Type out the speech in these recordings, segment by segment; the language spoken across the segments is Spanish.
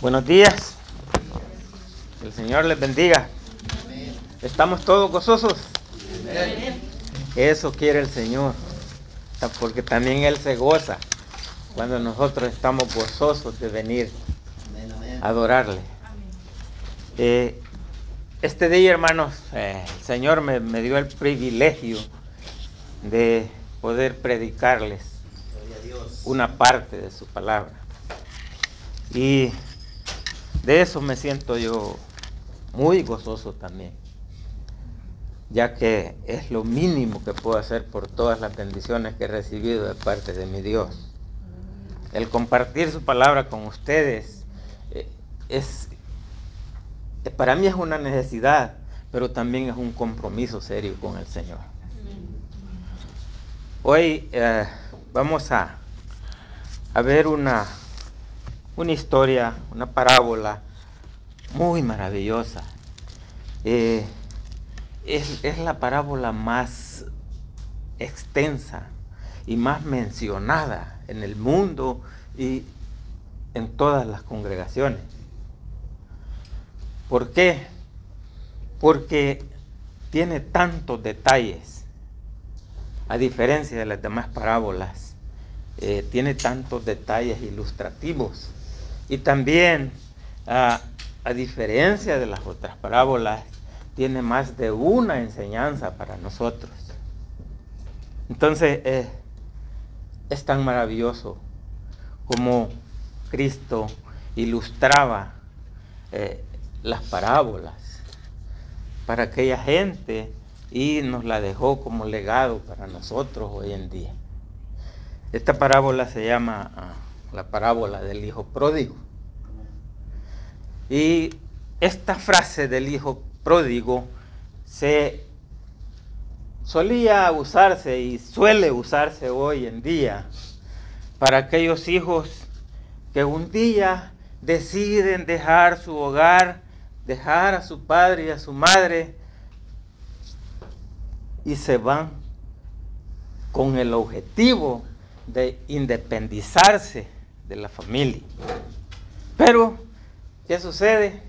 Buenos días. El Señor les bendiga. ¿Estamos todos gozosos? Eso quiere el Señor. Porque también Él se goza cuando nosotros estamos gozosos de venir a adorarle. Eh, este día, hermanos, eh, el Señor me, me dio el privilegio de poder predicarles una parte de su palabra. Y de eso me siento yo muy gozoso también, ya que es lo mínimo que puedo hacer por todas las bendiciones que he recibido de parte de mi Dios. El compartir su palabra con ustedes eh, es, para mí es una necesidad, pero también es un compromiso serio con el Señor. Hoy eh, vamos a, a ver una una historia, una parábola muy maravillosa. Eh, es, la parábola más extensa y más mencionada en el mundo y en todas las congregaciones. ¿Por qué? Porque tiene tantos detalles, a diferencia de las demás parábolas, eh, tiene tantos detalles ilustrativos y también, a, diferencia de las otras parábolas, tiene más de una enseñanza para nosotros. Entonces, eh, es tan maravilloso como Cristo ilustraba eh, las parábolas para aquella gente y nos la dejó como legado para nosotros hoy en día. Esta parábola se llama ah, la parábola del hijo pródigo. Y esta frase del hijo pródigo se solía usarse y suele usarse hoy en día para aquellos hijos que un día deciden dejar su hogar, dejar a su padre y a su madre y se van con el objetivo de independizarse de la familia. Pero, ¿qué sucede?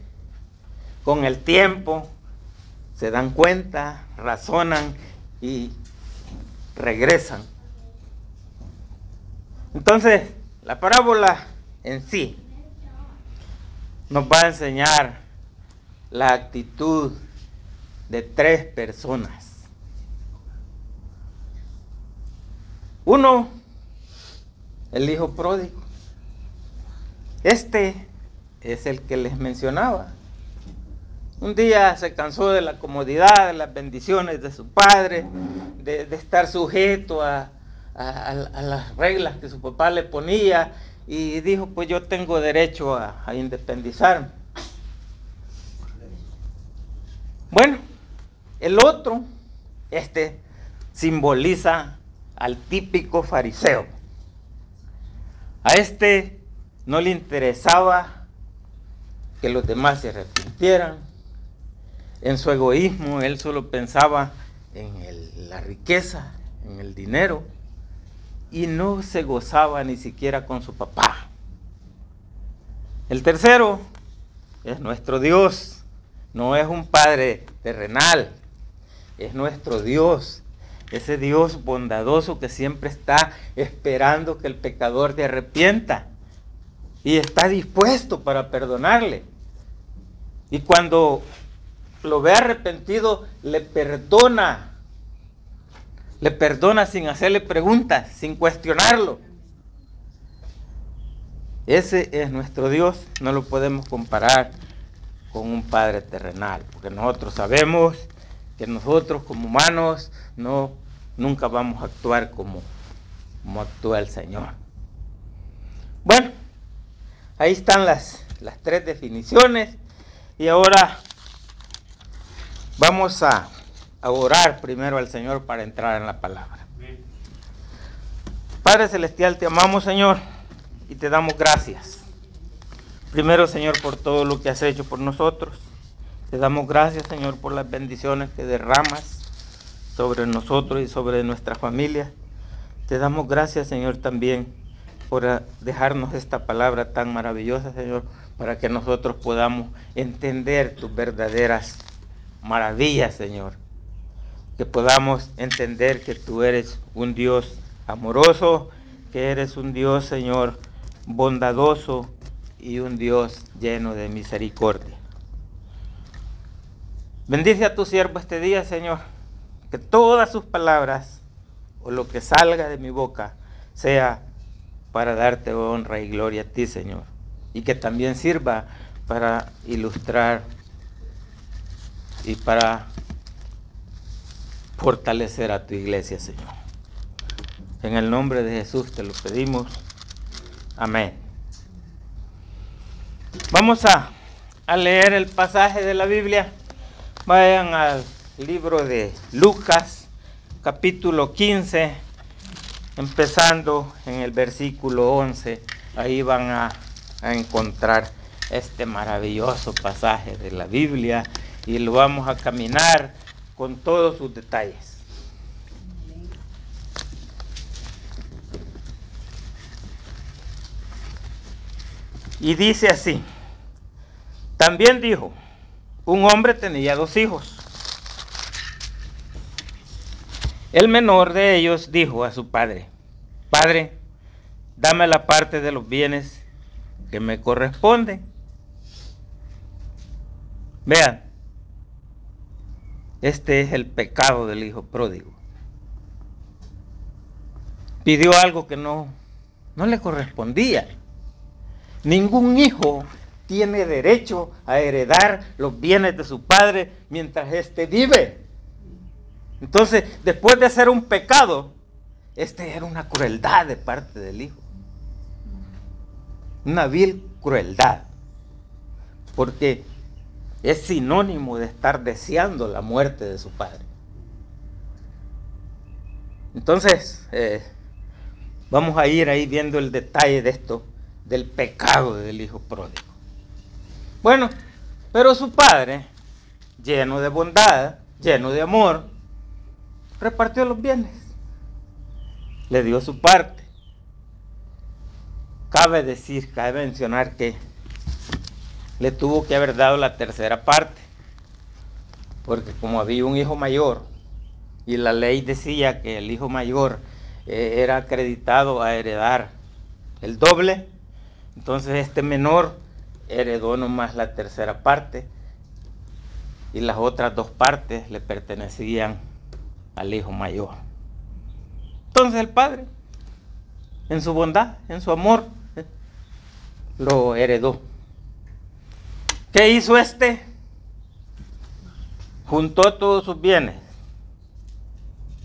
Con el tiempo se dan cuenta, razonan y regresan. Entonces, la parábola en sí nos va a enseñar la actitud de tres personas. Uno, el hijo pródigo. Este es el que les mencionaba. Un día se cansó de la comodidad, de las bendiciones de su padre, de, estar sujeto a, las reglas que su papá le ponía y dijo, pues yo tengo derecho a, a independizarme. Bueno, el otro, este, simboliza al típico fariseo. A este no le interesaba que los demás se arrepintieran. En su egoísmo, él solo pensaba en la riqueza, en el dinero, y no se gozaba ni siquiera con su papá. El tercero es nuestro Dios, no es un Padre terrenal, es nuestro Dios, ese Dios bondadoso que siempre está esperando que el pecador te arrepienta y está dispuesto para perdonarle. Y cuando lo ve arrepentido, le perdona. Le perdona sin hacerle preguntas, sin cuestionarlo. Ese es nuestro Dios, no lo podemos comparar con un Padre terrenal, porque nosotros sabemos que nosotros como humanos no nunca vamos a actuar como, como actúa el Señor. Bueno, Ahí están las, las tres definiciones. Y ahora vamos a, orar primero al Señor para entrar en la palabra. Padre Celestial, te amamos Señor y te damos gracias. Primero Señor por todo lo que has hecho por nosotros. Te damos gracias Señor por las bendiciones que derramas sobre nosotros y sobre nuestra familia. Te damos gracias Señor también por dejarnos esta palabra tan maravillosa, Señor, para que nosotros podamos entender tus verdaderas maravillas, Señor. Que podamos entender que tú eres un Dios amoroso, que eres un Dios, Señor, bondadoso y un Dios lleno de misericordia. Bendice a tu siervo este día, Señor, que todas sus palabras o lo que salga de mi boca sea para darte honra y gloria a ti, Señor. Y que también sirva para ilustrar y para fortalecer a tu iglesia, Señor. En el nombre de Jesús te lo pedimos. Amén. Vamos a, a leer el pasaje de la Biblia. Vayan al libro de Lucas, capítulo 15 empezando en el versículo 11, ahí van a, encontrar este maravilloso pasaje de la Biblia y lo vamos a caminar con todos sus detalles. Y dice así, también dijo, un hombre tenía dos hijos. El menor de ellos dijo a su padre, Padre, dame la parte de los bienes que me corresponde. Vean, este es el pecado del hijo pródigo. Pidió algo que no, no le correspondía. Ningún hijo tiene derecho a heredar los bienes de su padre mientras éste vive. Entonces, después de hacer un pecado, este era una crueldad de parte del hijo. Una vil crueldad. Porque es sinónimo de estar deseando la muerte de su padre. Entonces, eh, vamos a ir ahí viendo el detalle de esto, del pecado del hijo pródigo. Bueno, pero su padre, lleno de bondad, lleno de amor, repartió los bienes. Le dio su parte. Cabe decir, cabe mencionar que le tuvo que haber dado la tercera parte. Porque como había un hijo mayor y la ley decía que el hijo mayor eh, era acreditado a heredar el doble, entonces este menor heredó nomás la tercera parte y las otras dos partes le pertenecían al hijo mayor. Entonces el padre, en su bondad, en su amor, lo heredó. ¿Qué hizo este? Juntó todos sus bienes.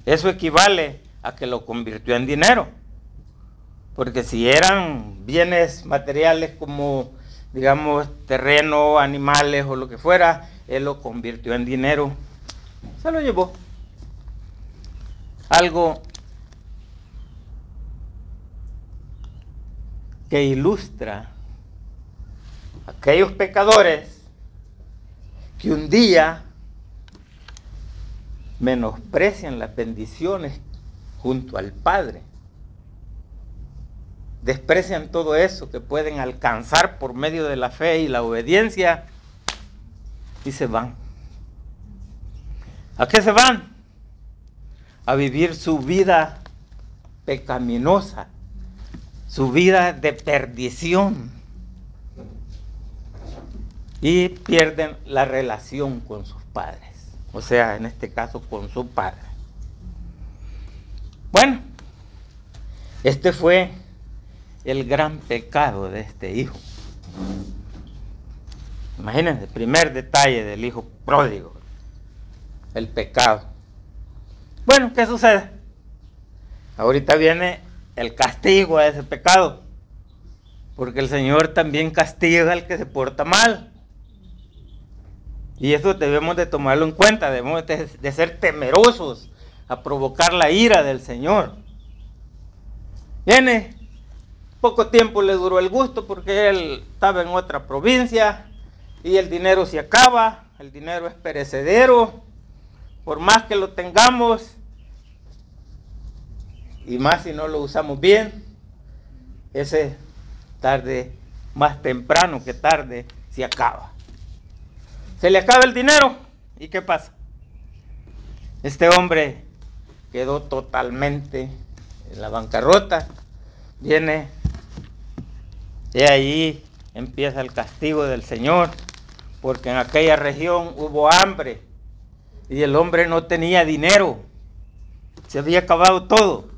Eso equivale a que lo convirtió en dinero. Porque si eran bienes materiales como, digamos, terreno, animales o lo que fuera, él lo convirtió en dinero. Se lo llevó algo que ilustra aquellos pecadores que un día menosprecian las bendiciones junto al Padre. Desprecian todo eso que pueden alcanzar por medio de la fe y la obediencia y se van. ¿A qué se van? A vivir su vida pecaminosa, su vida de perdición. Y pierden la relación con sus padres, o sea, en este caso con su padre. Bueno, este fue el gran pecado de este hijo. Imagínense, el primer detalle del hijo pródigo, el pecado. Bueno, ¿qué sucede? Ahorita viene el castigo a ese pecado. Porque el Señor también castiga al que se porta mal. Y eso debemos de tomarlo en cuenta, debemos de, ser temerosos a provocar la ira del Señor. Viene, poco tiempo le duró el gusto porque él estaba en otra provincia y el dinero se acaba, el dinero es perecedero por más que lo tengamos, y más si no lo usamos bien, ese tarde, más temprano que tarde, se acaba. Se le acaba el dinero y ¿qué pasa? Este hombre quedó totalmente en la bancarrota. Viene y ahí empieza el castigo del Señor, porque en aquella región hubo hambre y el hombre no tenía dinero. Se había acabado todo.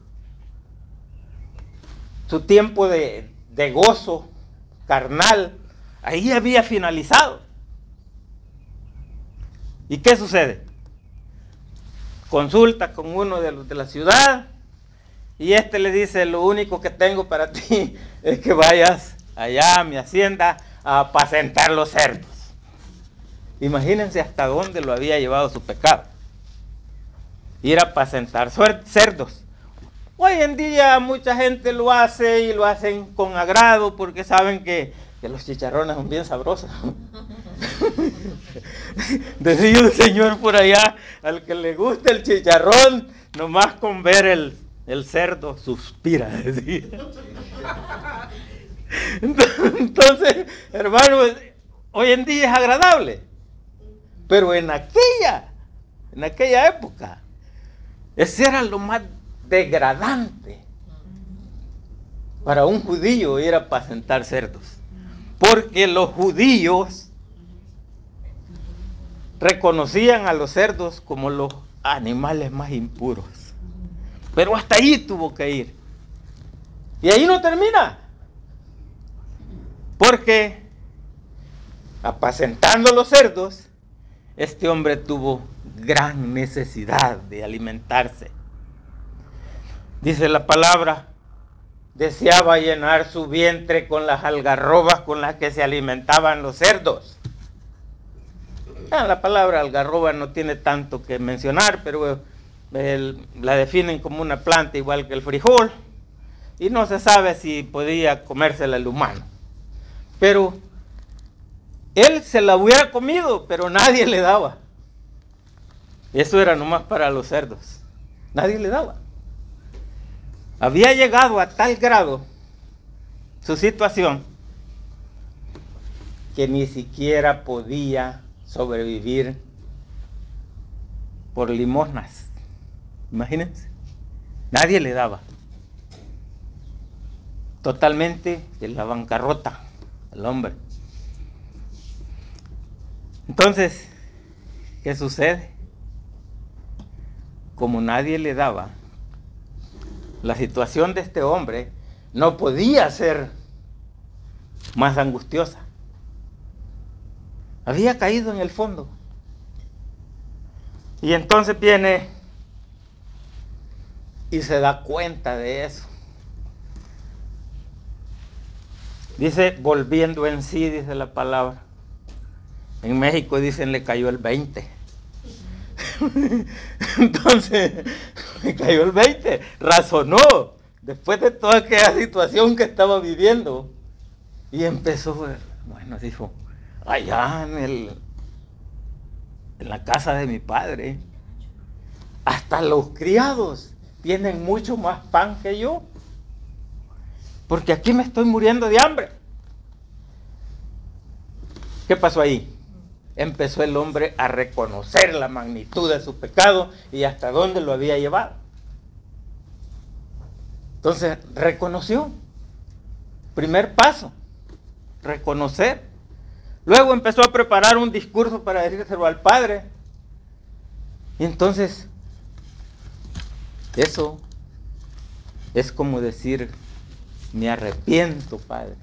Su tiempo de, gozo carnal ahí había finalizado. ¿Y qué sucede? Consulta con uno de los de la ciudad y este le dice, lo único que tengo para ti es que vayas allá a mi hacienda a apacentar los cerdos. Imagínense hasta dónde lo había llevado su pecado. Ir a apacentar cerdos. Hoy en día mucha gente lo hace y lo hacen con agrado porque saben que, los chicharrones son bien sabrosos. Decía el Señor por allá, al que le gusta el chicharrón, nomás con ver el, el cerdo suspira. Entonces, hermanos, hoy en día es agradable. Pero en aquella, en aquella época, ese era lo más degradante para un judío ir a apacentar cerdos. Porque los judíos reconocían a los cerdos como los animales más impuros. Pero hasta ahí tuvo que ir. Y ahí no termina. Porque apacentando los cerdos, este hombre tuvo gran necesidad de alimentarse. Dice la palabra, deseaba llenar su vientre con las algarrobas con las que se alimentaban los cerdos. Ah, la palabra algarroba no tiene tanto que mencionar, pero la definen como una planta igual que el frijol. Y no se sabe si podía comérsela el humano. Pero él se la hubiera comido, pero nadie le daba. Eso era nomás para los cerdos. Nadie le daba. Había llegado a tal grado su situación que ni siquiera podía sobrevivir por limosnas. Imagínense. Nadie le daba. Totalmente en la bancarrota al hombre. Entonces, ¿qué sucede? Como nadie le daba, la situación de este hombre no podía ser más angustiosa. Había caído en el fondo. Y entonces viene y se da cuenta de eso. Dice, volviendo en sí, dice la palabra. En México dicen le cayó el 20. Entonces, le cayó el 20. Razonó después de toda aquella situación que estaba viviendo. Y empezó, bueno, dijo, allá en, el, en la casa de mi padre, hasta los criados tienen mucho más pan que yo. Porque aquí me estoy muriendo de hambre. ¿Qué pasó ahí? Empezó el hombre a reconocer la magnitud de su pecado y hasta dónde lo había llevado. Entonces, reconoció. Primer paso, reconocer. Luego empezó a preparar un discurso para decírselo al Padre. Y entonces, eso es como decir, me arrepiento, Padre.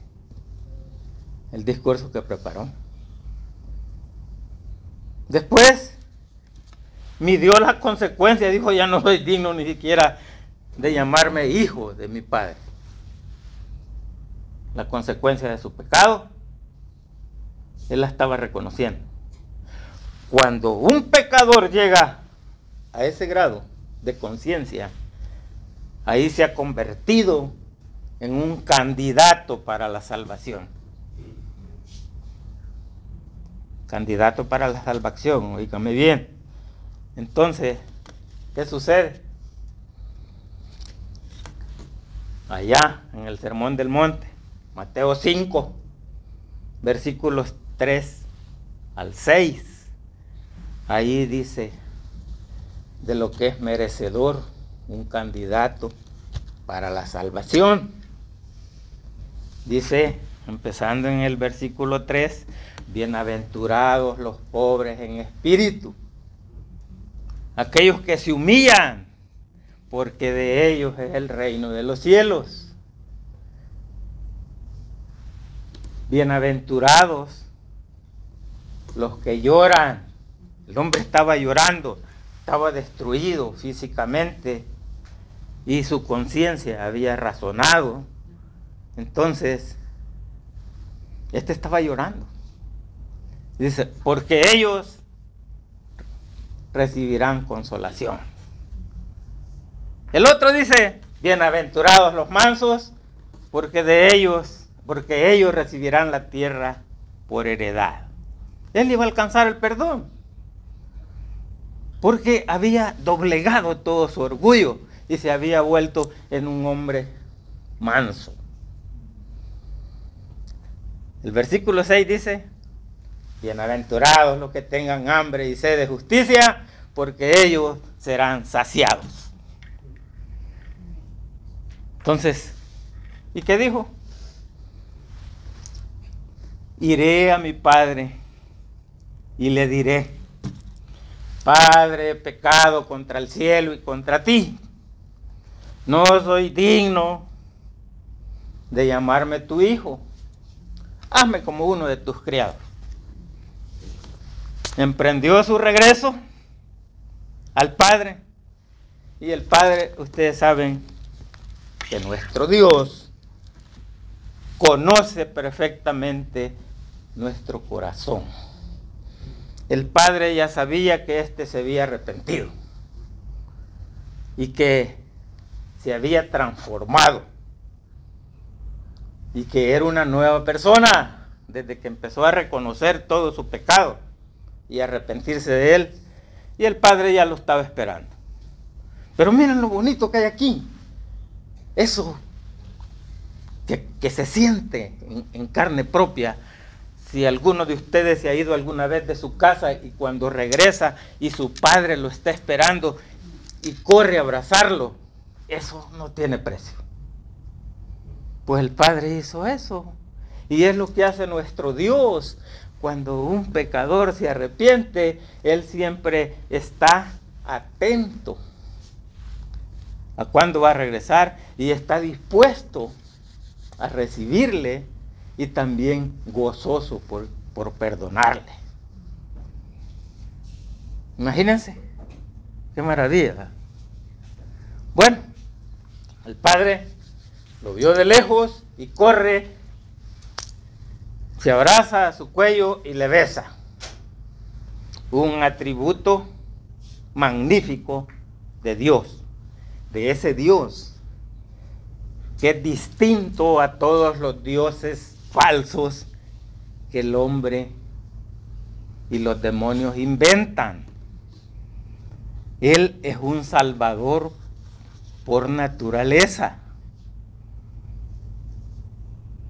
El discurso que preparó. Después midió las consecuencias, dijo, ya no soy digno ni siquiera de llamarme hijo de mi padre. La consecuencia de su pecado, él la estaba reconociendo. Cuando un pecador llega a ese grado de conciencia, ahí se ha convertido en un candidato para la salvación. Candidato para la salvación, oígame bien. Entonces, ¿qué sucede? allá en el Sermón del Monte, Mateo 5, versículos 3 al 6. Ahí dice de lo que es merecedor un candidato para la salvación. Dice, empezando en el versículo 3, bienaventurados los pobres en espíritu, aquellos que se humillan, porque de ellos es el reino de los cielos. Bienaventurados los que lloran. El hombre estaba llorando, estaba destruido físicamente y su conciencia había razonado. Entonces, este estaba llorando. Dice, porque ellos recibirán consolación. El otro dice, bienaventurados los mansos, porque de ellos, porque ellos recibirán la tierra por heredad. Él iba a alcanzar el perdón, porque había doblegado todo su orgullo y se había vuelto en un hombre manso. El versículo 6 dice, bienaventurados los que tengan hambre y sed de justicia, porque ellos serán saciados. Entonces, ¿y qué dijo? Iré a mi padre y le diré, Padre, he pecado contra el cielo y contra ti. No soy digno de llamarme tu hijo. Hazme como uno de tus criados. Emprendió su regreso al Padre. Y el Padre, ustedes saben, que nuestro Dios conoce perfectamente nuestro corazón. El Padre ya sabía que éste se había arrepentido y que se había transformado y que era una nueva persona desde que empezó a reconocer todo su pecado y arrepentirse de él. Y el Padre ya lo estaba esperando. Pero miren lo bonito que hay aquí eso que, se siente en, carne propia, si alguno de ustedes se ha ido alguna vez de su casa y cuando regresa y su padre lo está esperando y corre a abrazarlo, eso no tiene precio. Pues el Padre hizo eso. Y es lo que hace nuestro Dios. Cuando un pecador se arrepiente, Él siempre está atento a cuándo va a regresar y está dispuesto a recibirle y también gozoso por, por perdonarle. Imagínense, qué maravilla. Bueno, el padre lo vio de lejos y corre, se abraza a su cuello y le besa. Un atributo magnífico de Dios de ese Dios, que es distinto a todos los dioses falsos que el hombre y los demonios inventan. Él es un salvador por naturaleza.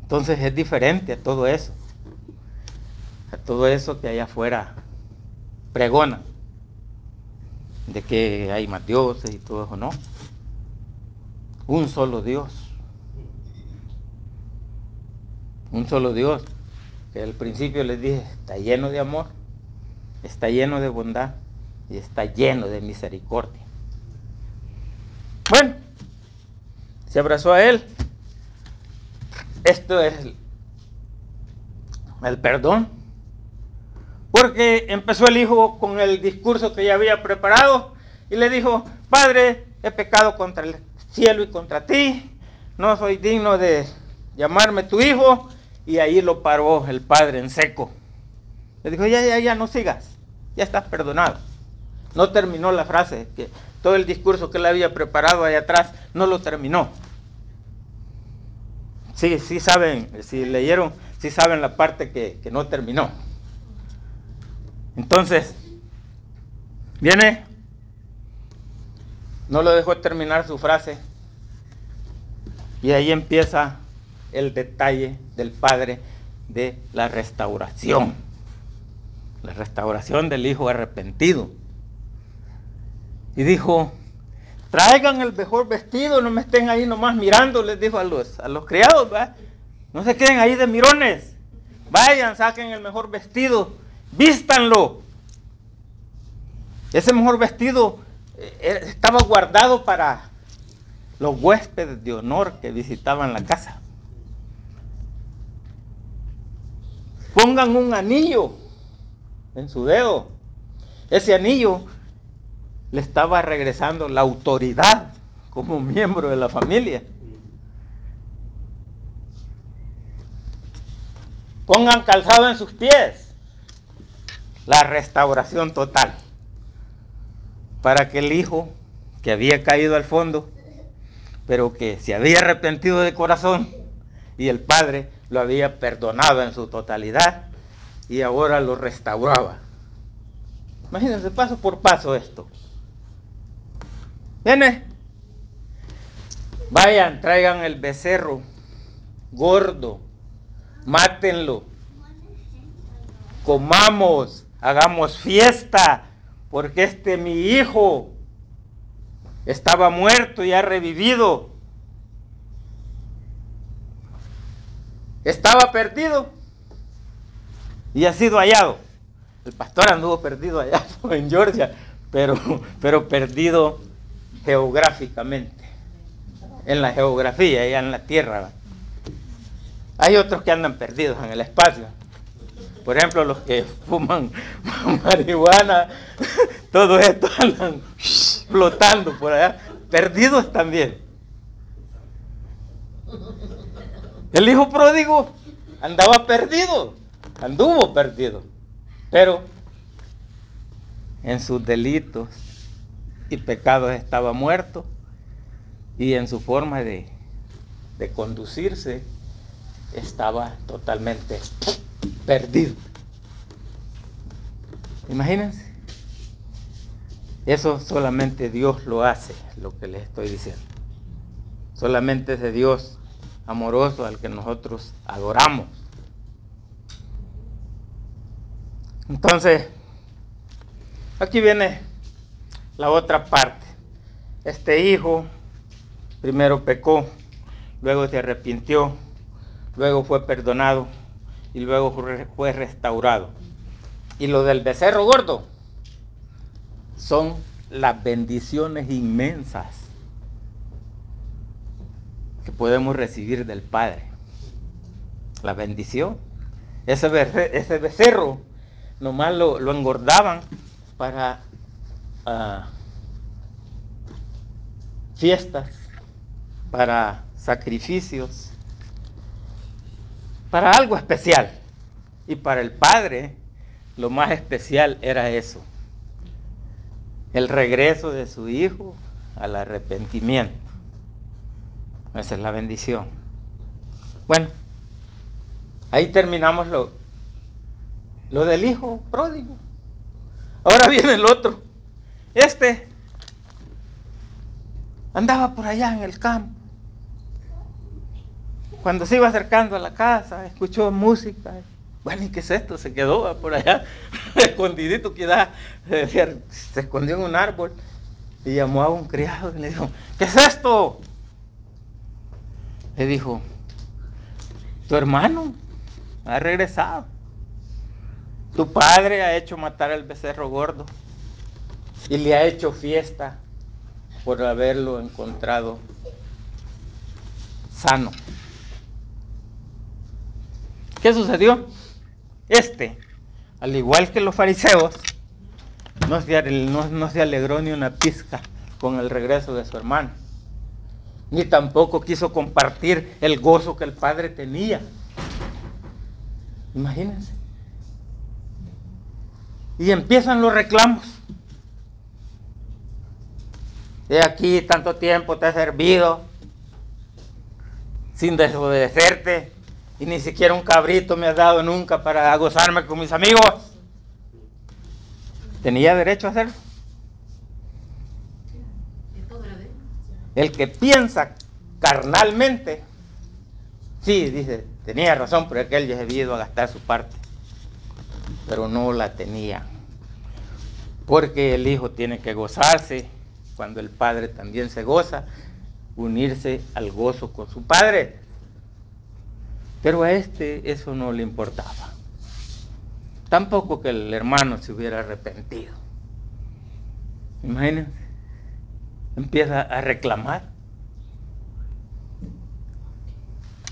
Entonces es diferente a todo eso. Todo eso que allá afuera pregona. De que hay más dioses y todo eso, no un solo Dios. Un solo Dios, que al principio les dije, está lleno de amor, está lleno de bondad y está lleno de misericordia. Bueno, se abrazó a él. Esto es el perdón. Porque empezó el hijo con el discurso que ya había preparado y le dijo, Padre, he pecado contra el cielo y contra ti, no soy digno de llamarme tu hijo. Y ahí lo paró el padre en seco. Le dijo, ya, ya, ya, no sigas, ya estás perdonado. No terminó la frase, que todo el discurso que él había preparado ahí atrás, no lo terminó. Sí, sí saben, si leyeron, sí saben la parte que no terminó. Entonces, viene no lo dejó terminar su frase. Y ahí empieza el detalle del Padre de la restauración. La restauración del Hijo arrepentido. Y dijo, traigan el mejor vestido, no me estén ahí nomás mirando, les dijo a los, a los criados, no se queden ahí de mirones. Vayan, saquen el mejor vestido, vístanlo. Ese mejor vestido eh, estaba guardado para los huéspedes de honor que visitaban la casa. Pongan un anillo en su dedo. Ese anillo le estaba regresando la autoridad como miembro de la familia. Pongan calzado en sus pies. La restauración total. Para que el hijo que había caído al fondo, pero que se había arrepentido de corazón, y el padre lo había perdonado en su totalidad, y ahora lo restauraba. Imagínense paso por paso esto. Viene. Vayan, traigan el becerro gordo, mátenlo, comamos, hagamos fiesta, porque este mi hijo estaba muerto y ha revivido. Estaba perdido y ha sido hallado. El pastor anduvo perdido allá en Georgia, pero, pero perdido geográficamente, en la geografía, allá en la tierra. Hay otros que andan perdidos en el espacio. Por ejemplo, los que fuman marihuana, todos estos andan flotando por allá, perdidos también. El hijo pródigo andaba perdido, anduvo perdido, pero en sus delitos y pecados estaba muerto y en su forma de, de conducirse estaba totalmente perdido. Imagínense. Eso solamente Dios lo hace, lo que les estoy diciendo. Solamente es de Dios amoroso al que nosotros adoramos. Entonces, aquí viene la otra parte. Este hijo primero pecó, luego se arrepintió, luego fue perdonado y luego fue restaurado. Y lo del becerro gordo son las bendiciones inmensas que podemos recibir del Padre. La bendición. Ese, becerro nomás lo, lo engordaban para fiestas, para sacrificios, para algo especial. Y para el Padre lo más especial era eso, el regreso de su Hijo al arrepentimiento. Esa es la bendición. Bueno, ahí terminamos lo, lo del Hijo pródigo. Ahora viene el otro. Este andaba por allá en el campo. Cuando se iba acercando a la casa, escuchó música. Bueno, ¿y qué es esto? Se quedó por allá, escondidito, queda, se escondió en un árbol y llamó a un criado y le dijo, ¿qué es esto? Le dijo, tu hermano ha regresado. Tu padre ha hecho matar al becerro gordo y le ha hecho fiesta por haberlo encontrado sano. ¿Qué sucedió? Este, al igual que los fariseos, no se, no se alegró ni una pizca con el regreso de su hermano, ni tampoco quiso compartir el gozo que el padre tenía. Imagínense. Y empiezan los reclamos. De aquí tanto tiempo te he servido sin desobedecerte y ni siquiera un cabrito me has dado nunca para gozarme con mis amigos. ¿Tenía derecho a hacerlo? El que piensa carnalmente, sí, dice, tenía razón, pero aquel ya había ido a gastar su parte, pero no la tenía, porque el hijo tiene que gozarse cuando el padre también se goza, unirse al gozo con su padre. Pero a este eso no le importaba. Tampoco que el hermano se hubiera arrepentido. Imagínense, empieza a reclamar.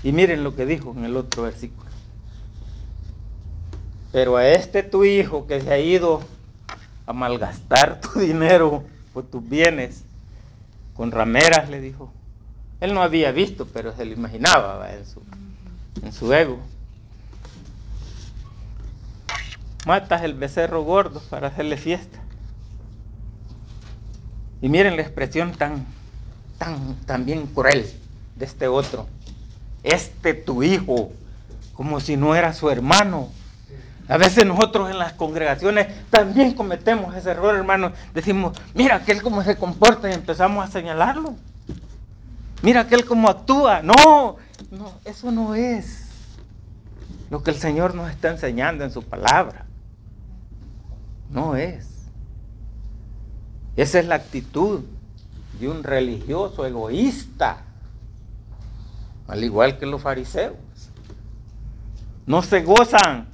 Y miren lo que dijo en el otro versículo. Pero a este tu hijo que se ha ido a malgastar tu dinero por tus bienes, con rameras le dijo. Él no había visto, pero se lo imaginaba en su, en su ego. Matas el becerro gordo para hacerle fiesta. Y miren la expresión tan, tan, tan bien cruel de este otro. Este tu hijo, como si no era su hermano. A veces nosotros en las congregaciones también cometemos ese error, hermano. Decimos, mira aquel cómo se comporta y empezamos a señalarlo. Mira aquel cómo actúa. No, no, eso no es lo que el Señor nos está enseñando en su palabra. No es. Esa es la actitud de un religioso egoísta, al igual que los fariseos. No se gozan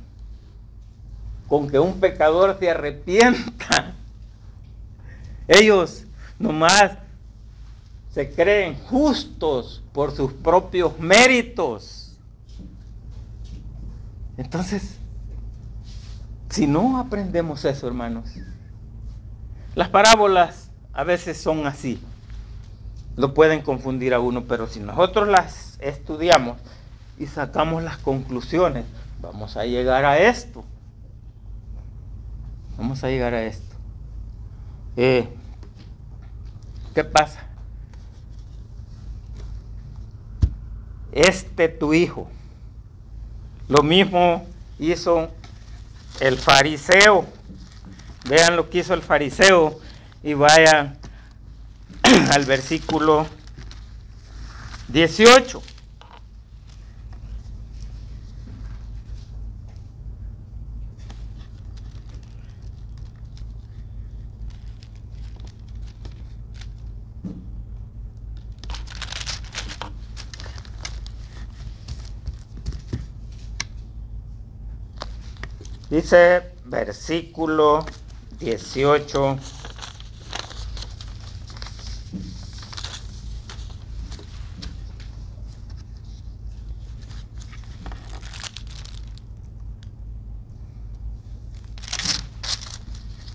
con que un pecador se arrepienta. Ellos nomás se creen justos por sus propios méritos. Entonces, si no aprendemos eso, hermanos, las parábolas a veces son así. Lo pueden confundir a uno, pero si nosotros las estudiamos y sacamos las conclusiones, vamos a llegar a esto. Vamos a llegar a esto. Eh, ¿Qué pasa? Este tu hijo. Lo mismo hizo el fariseo. Vean lo que hizo el fariseo y vayan al versículo 18. Dice versículo 18.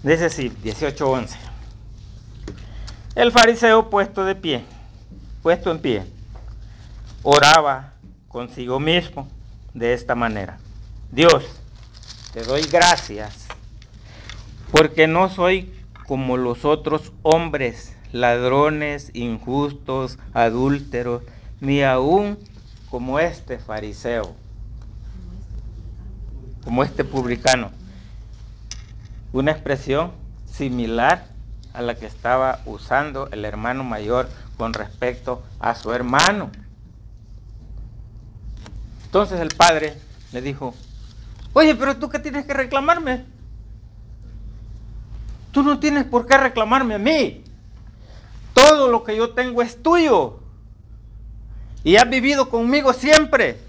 Dice así, 18.11. El fariseo puesto de pie, puesto en pie, oraba consigo mismo de esta manera. Dios, te doy gracias, porque no soy como los otros hombres, ladrones, injustos, adúlteros, ni aún como este fariseo, como este publicano. Una expresión similar a la que estaba usando el hermano mayor con respecto a su hermano. Entonces el padre le dijo, Oye, pero tú qué tienes que reclamarme? Tú no tienes por qué reclamarme a mí. Todo lo que yo tengo es tuyo. Y has vivido conmigo siempre.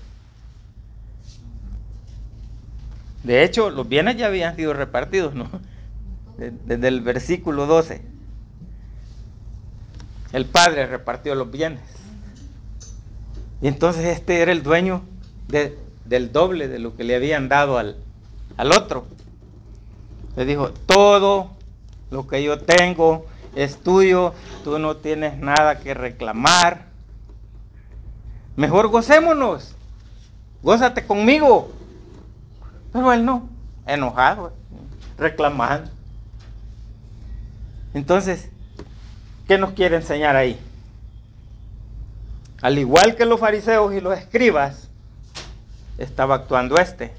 De hecho, los bienes ya habían sido repartidos, ¿no? Desde el versículo 12. El padre repartió los bienes. Y entonces este era el dueño de, del doble de lo que le habían dado al, al otro. Le dijo, todo lo que yo tengo es tuyo, tú no tienes nada que reclamar. Mejor gocémonos, gózate conmigo. Pero él no, enojado, reclamando. Entonces, ¿qué nos quiere enseñar ahí? Al igual que los fariseos y los escribas, estaba actuando este.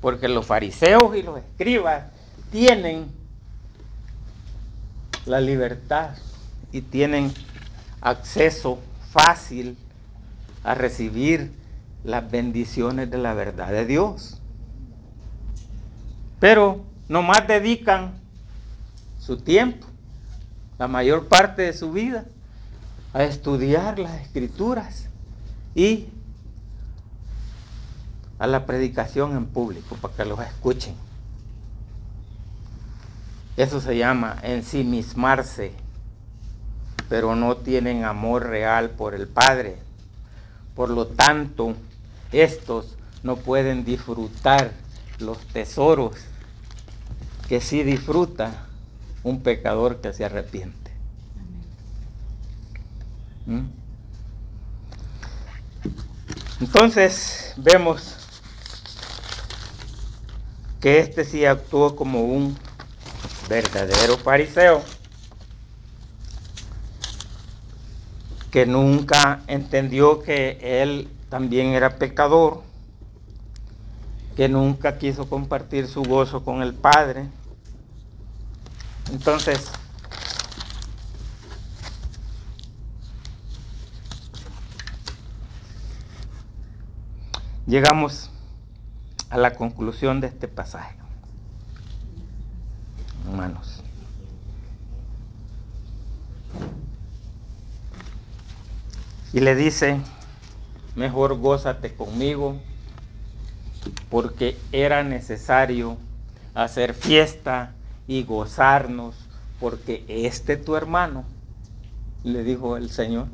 Porque los fariseos y los escribas tienen la libertad y tienen acceso fácil a recibir las bendiciones de la verdad de Dios. Pero nomás dedican su tiempo, la mayor parte de su vida, a estudiar las escrituras y a la predicación en público para que los escuchen. Eso se llama ensimismarse, pero no tienen amor real por el Padre. Por lo tanto, estos no pueden disfrutar los tesoros que sí disfruta un pecador que se arrepiente. ¿Mm? Entonces vemos que este sí actuó como un verdadero fariseo que nunca entendió que él también era pecador, que nunca quiso compartir su gozo con el Padre. Entonces, llegamos a la conclusión de este pasaje. Hermanos. Y le dice, mejor gózate conmigo, porque era necesario hacer fiesta y gozarnos, porque este tu hermano, le dijo el Señor.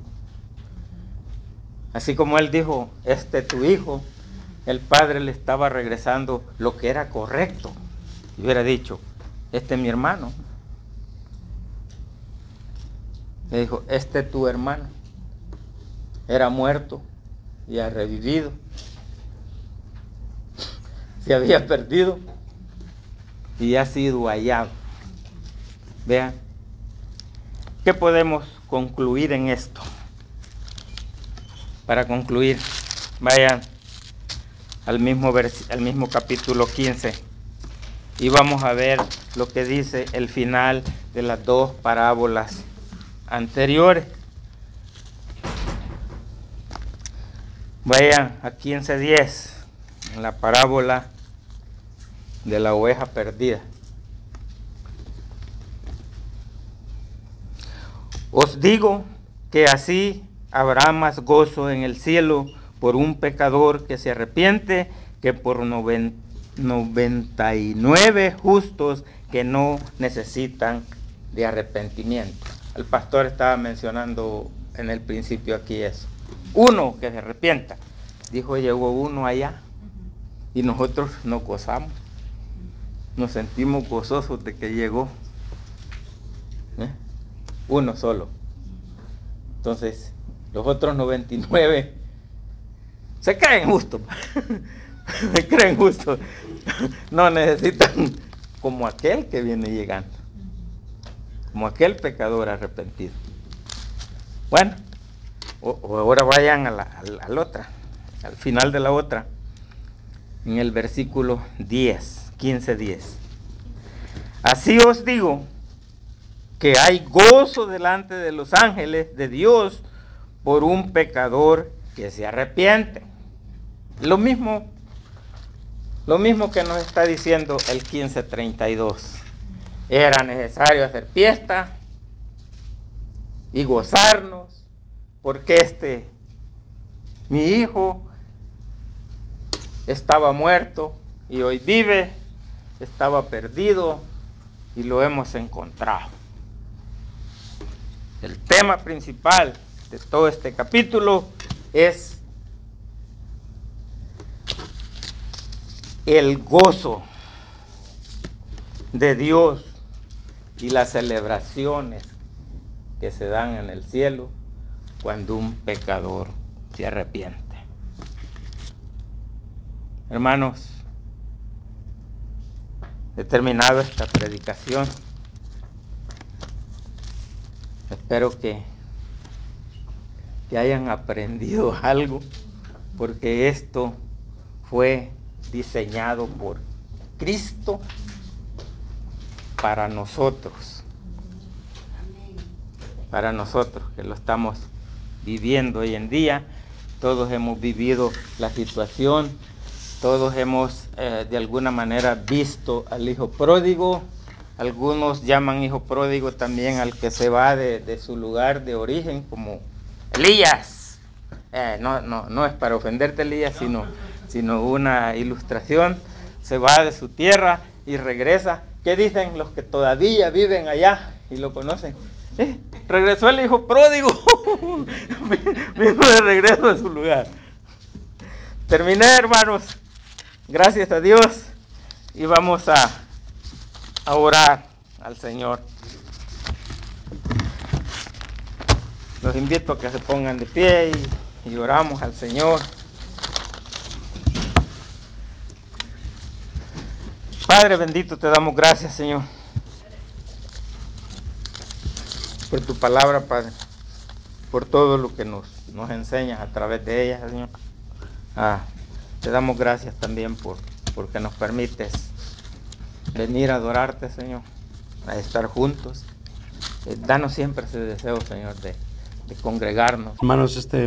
Así como él dijo, este tu hijo, el padre le estaba regresando lo que era correcto. Y hubiera dicho, este es mi hermano. Le dijo, este es tu hermano. Era muerto y ha revivido. Se había perdido y ha sido hallado. Vean, ¿qué podemos concluir en esto? Para concluir, vayan al mismo, al mismo capítulo 15 y vamos a ver lo que dice el final de las dos parábolas anteriores. Vayan a 15.10, en la parábola de la oveja perdida. Os digo que así habrá más gozo en el cielo por un pecador que se arrepiente que por 99 justos que no necesitan de arrepentimiento. El pastor estaba mencionando en el principio aquí eso. Uno que se arrepienta. Dijo, llegó uno allá y nosotros nos gozamos. Nos sentimos gozosos de que llegó. ¿Eh? Uno solo. Entonces, los otros 99 se creen justo. se creen justo. No necesitan como aquel que viene llegando. Como aquel pecador arrepentido. Bueno, ahora vayan a la, otra, al final de la otra, en el versículo 10, 15, 10. Así os digo que hay gozo delante de los ángeles de Dios por un pecador que se arrepiente. Lo mismo, lo mismo que nos está diciendo el 1532. Era necesario hacer fiesta y gozarnos porque este, mi hijo, estaba muerto y hoy vive, estaba perdido y lo hemos encontrado. El tema principal de todo este capítulo es el gozo de Dios y las celebraciones que se dan en el cielo cuando un pecador se arrepiente. Hermanos, he terminado esta predicación. Espero que, que hayan aprendido algo, porque esto fue diseñado por Cristo para nosotros. Para nosotros que lo estamos viviendo hoy en día. Todos hemos vivido la situación, todos hemos eh, de alguna manera visto al hijo pródigo. Algunos llaman hijo pródigo también al que se va de, de su lugar de origen, como Elías. Eh, no, no, no es para ofenderte, Elías, sino, sino una ilustración. Se va de su tierra y regresa. ¿Qué dicen los que todavía viven allá y lo conocen? Eh, regresó el hijo pródigo. Vino de regreso a su lugar. Terminé, hermanos. Gracias a Dios. Y vamos a, orar al Señor. Los invito a que se pongan de pie y, y oramos al Señor. Padre bendito, te damos gracias, Señor, por tu palabra, Padre, por todo lo que nos, enseñas a través de ella, Señor. Ah, te damos gracias también por porque nos permites venir a adorarte, Señor, a estar juntos. Eh, danos siempre ese deseo, Señor, de, de congregarnos. Hermanos, este